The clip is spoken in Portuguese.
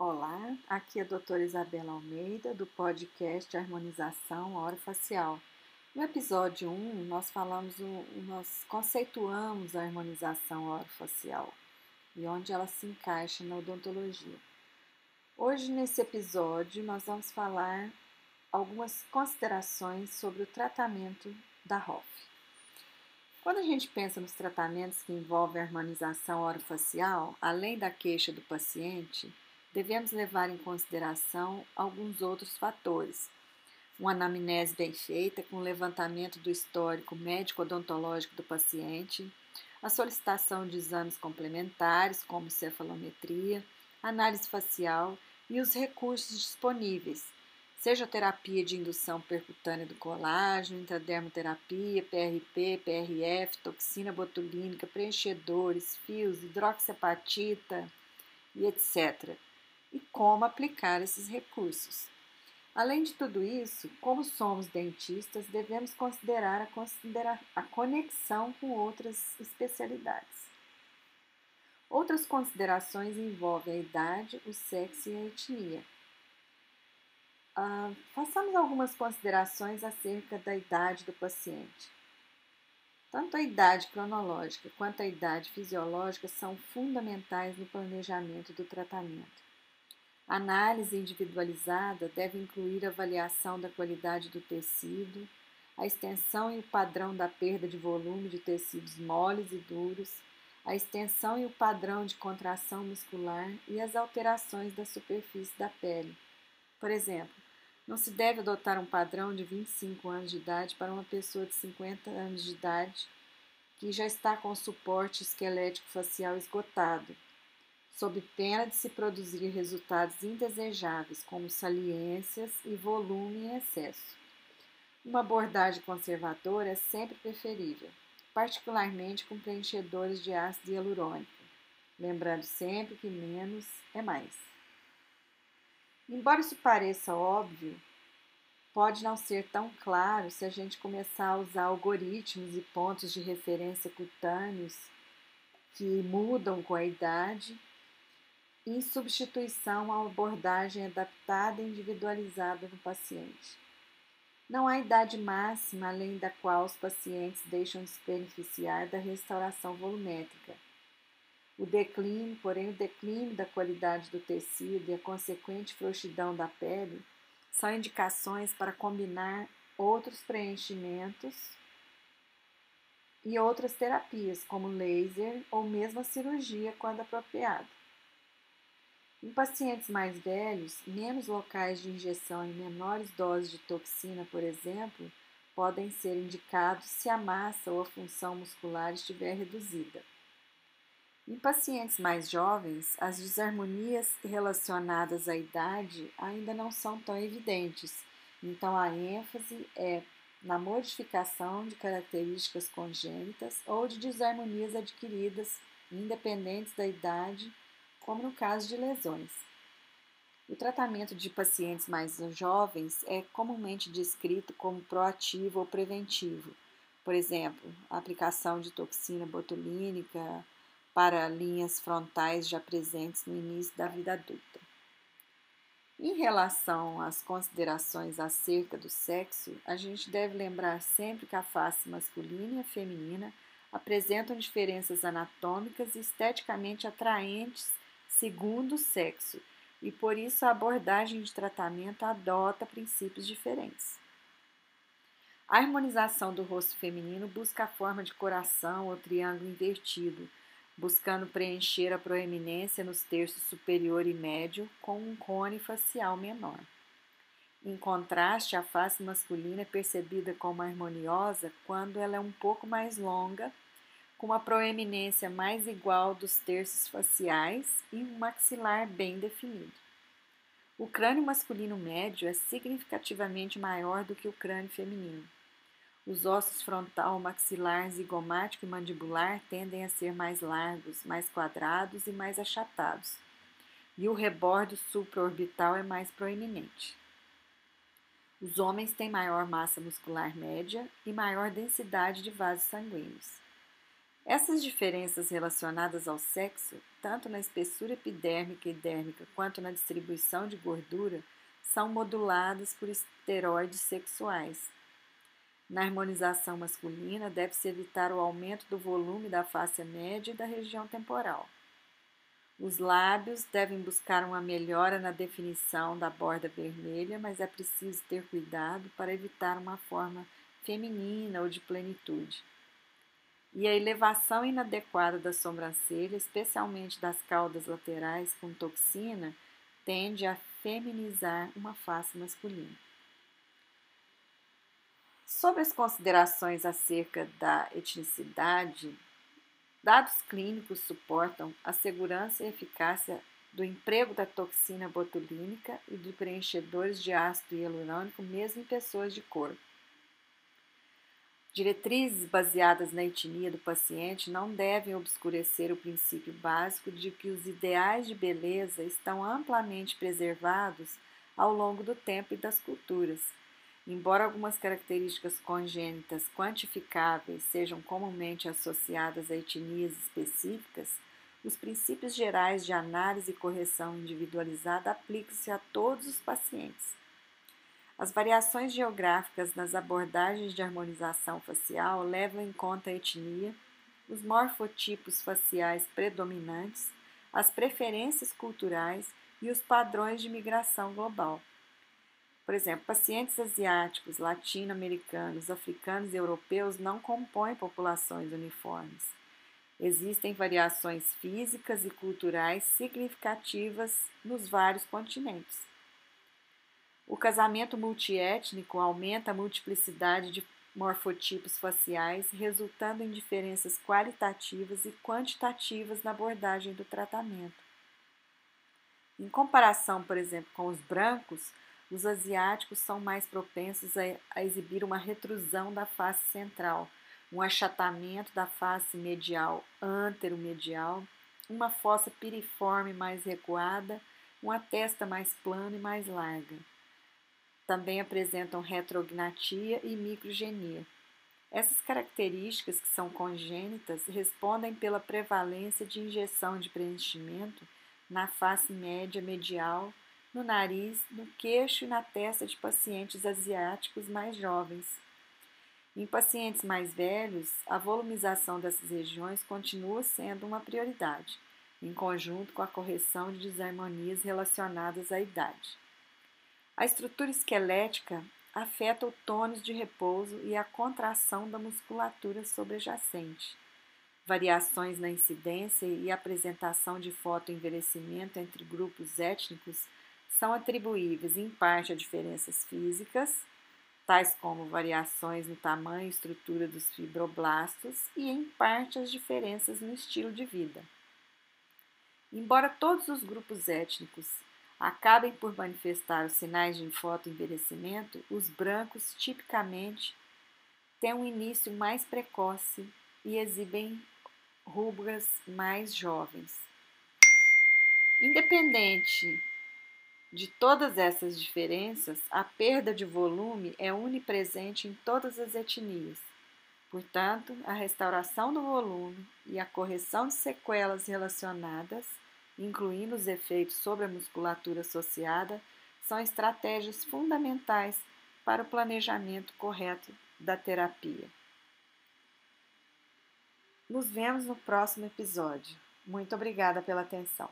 Olá, aqui é a doutora Isabela Almeida, do podcast Harmonização Orofacial. No episódio 1, nós falamos, nós conceituamos a harmonização orofacial e onde ela se encaixa na odontologia. Hoje, nesse episódio, nós vamos falar algumas considerações sobre o tratamento da ROF. Quando a gente pensa nos tratamentos que envolvem a harmonização orofacial, além da queixa do paciente, devemos levar em consideração alguns outros fatores. Uma anamnese bem feita, com levantamento do histórico médico-odontológico do paciente, a solicitação de exames complementares, como cefalometria, análise facial e os recursos disponíveis, seja terapia de indução percutânea do colágeno, intradermoterapia, PRP, PRF, toxina botulínica, preenchedores, fios, hidroxapatita e etc e como aplicar esses recursos. Além de tudo isso, como somos dentistas, devemos considerar a, considerar a conexão com outras especialidades. Outras considerações envolvem a idade, o sexo e a etnia. Ah, façamos algumas considerações acerca da idade do paciente. Tanto a idade cronológica quanto a idade fisiológica são fundamentais no planejamento do tratamento. A análise individualizada deve incluir avaliação da qualidade do tecido, a extensão e o padrão da perda de volume de tecidos moles e duros, a extensão e o padrão de contração muscular e as alterações da superfície da pele. Por exemplo, não se deve adotar um padrão de 25 anos de idade para uma pessoa de 50 anos de idade que já está com o suporte esquelético facial esgotado sob pena de se produzir resultados indesejáveis, como saliências e volume em excesso. Uma abordagem conservadora é sempre preferível, particularmente com preenchedores de ácido hialurônico, lembrando sempre que menos é mais. Embora isso pareça óbvio, pode não ser tão claro se a gente começar a usar algoritmos e pontos de referência cutâneos que mudam com a idade em substituição à abordagem adaptada e individualizada no paciente. Não há idade máxima além da qual os pacientes deixam de se beneficiar da restauração volumétrica. O declínio, porém, o declínio da qualidade do tecido e a consequente frouxidão da pele são indicações para combinar outros preenchimentos e outras terapias, como laser ou mesmo a cirurgia, quando apropriado. Em pacientes mais velhos, menos locais de injeção e menores doses de toxina, por exemplo, podem ser indicados se a massa ou a função muscular estiver reduzida. Em pacientes mais jovens, as desarmonias relacionadas à idade ainda não são tão evidentes, então a ênfase é na modificação de características congênitas ou de desarmonias adquiridas, independentes da idade como no caso de lesões. O tratamento de pacientes mais jovens é comumente descrito como proativo ou preventivo. Por exemplo, a aplicação de toxina botulínica para linhas frontais já presentes no início da vida adulta. Em relação às considerações acerca do sexo, a gente deve lembrar sempre que a face masculina e a feminina apresentam diferenças anatômicas e esteticamente atraentes segundo o sexo, e por isso a abordagem de tratamento adota princípios diferentes. A harmonização do rosto feminino busca a forma de coração ou triângulo invertido, buscando preencher a proeminência nos terços superior e médio com um cone facial menor. Em contraste, a face masculina é percebida como harmoniosa quando ela é um pouco mais longa com uma proeminência mais igual dos terços faciais e um maxilar bem definido. O crânio masculino médio é significativamente maior do que o crânio feminino. Os ossos frontal, maxilar, zigomático e mandibular tendem a ser mais largos, mais quadrados e mais achatados, e o rebordo supraorbital é mais proeminente. Os homens têm maior massa muscular média e maior densidade de vasos sanguíneos. Essas diferenças relacionadas ao sexo, tanto na espessura epidérmica e dérmica quanto na distribuição de gordura, são moduladas por esteroides sexuais. Na harmonização masculina, deve-se evitar o aumento do volume da face média e da região temporal. Os lábios devem buscar uma melhora na definição da borda vermelha, mas é preciso ter cuidado para evitar uma forma feminina ou de plenitude e a elevação inadequada da sobrancelha, especialmente das caudas laterais com toxina, tende a feminizar uma face masculina. Sobre as considerações acerca da etnicidade, dados clínicos suportam a segurança e eficácia do emprego da toxina botulínica e de preenchedores de ácido hialurônico mesmo em pessoas de cor. Diretrizes baseadas na etnia do paciente não devem obscurecer o princípio básico de que os ideais de beleza estão amplamente preservados ao longo do tempo e das culturas. Embora algumas características congênitas quantificáveis sejam comumente associadas a etnias específicas, os princípios gerais de análise e correção individualizada aplicam-se a todos os pacientes. As variações geográficas nas abordagens de harmonização facial levam em conta a etnia, os morfotipos faciais predominantes, as preferências culturais e os padrões de migração global. Por exemplo, pacientes asiáticos, latino-americanos, africanos e europeus não compõem populações uniformes. Existem variações físicas e culturais significativas nos vários continentes. O casamento multiétnico aumenta a multiplicidade de morfotipos faciais, resultando em diferenças qualitativas e quantitativas na abordagem do tratamento. Em comparação, por exemplo, com os brancos, os asiáticos são mais propensos a, exibir uma retrusão da face central, um achatamento da face medial antero-medial, uma fossa piriforme mais recuada, uma testa mais plana e mais larga. Também apresentam retrognatia e microgenia. Essas características, que são congênitas, respondem pela prevalência de injeção de preenchimento na face média medial, no nariz, no queixo e na testa de pacientes asiáticos mais jovens. Em pacientes mais velhos, a volumização dessas regiões continua sendo uma prioridade, em conjunto com a correção de desarmonias relacionadas à idade. A estrutura esquelética afeta o tônus de repouso e a contração da musculatura sobrejacente. Variações na incidência e apresentação de fotoenvelhecimento entre grupos étnicos são atribuíveis em parte a diferenças físicas, tais como variações no tamanho e estrutura dos fibroblastos, e em parte as diferenças no estilo de vida. Embora todos os grupos étnicos acabem por manifestar os sinais de fotoenvelhecimento, os brancos tipicamente têm um início mais precoce e exibem rugas mais jovens. Independente de todas essas diferenças, a perda de volume é onipresente em todas as etnias. Portanto, a restauração do volume e a correção de sequelas relacionadas incluindo os efeitos sobre a musculatura associada, são estratégias fundamentais para o planejamento correto da terapia. Nos vemos no próximo episódio. Muito obrigada pela atenção.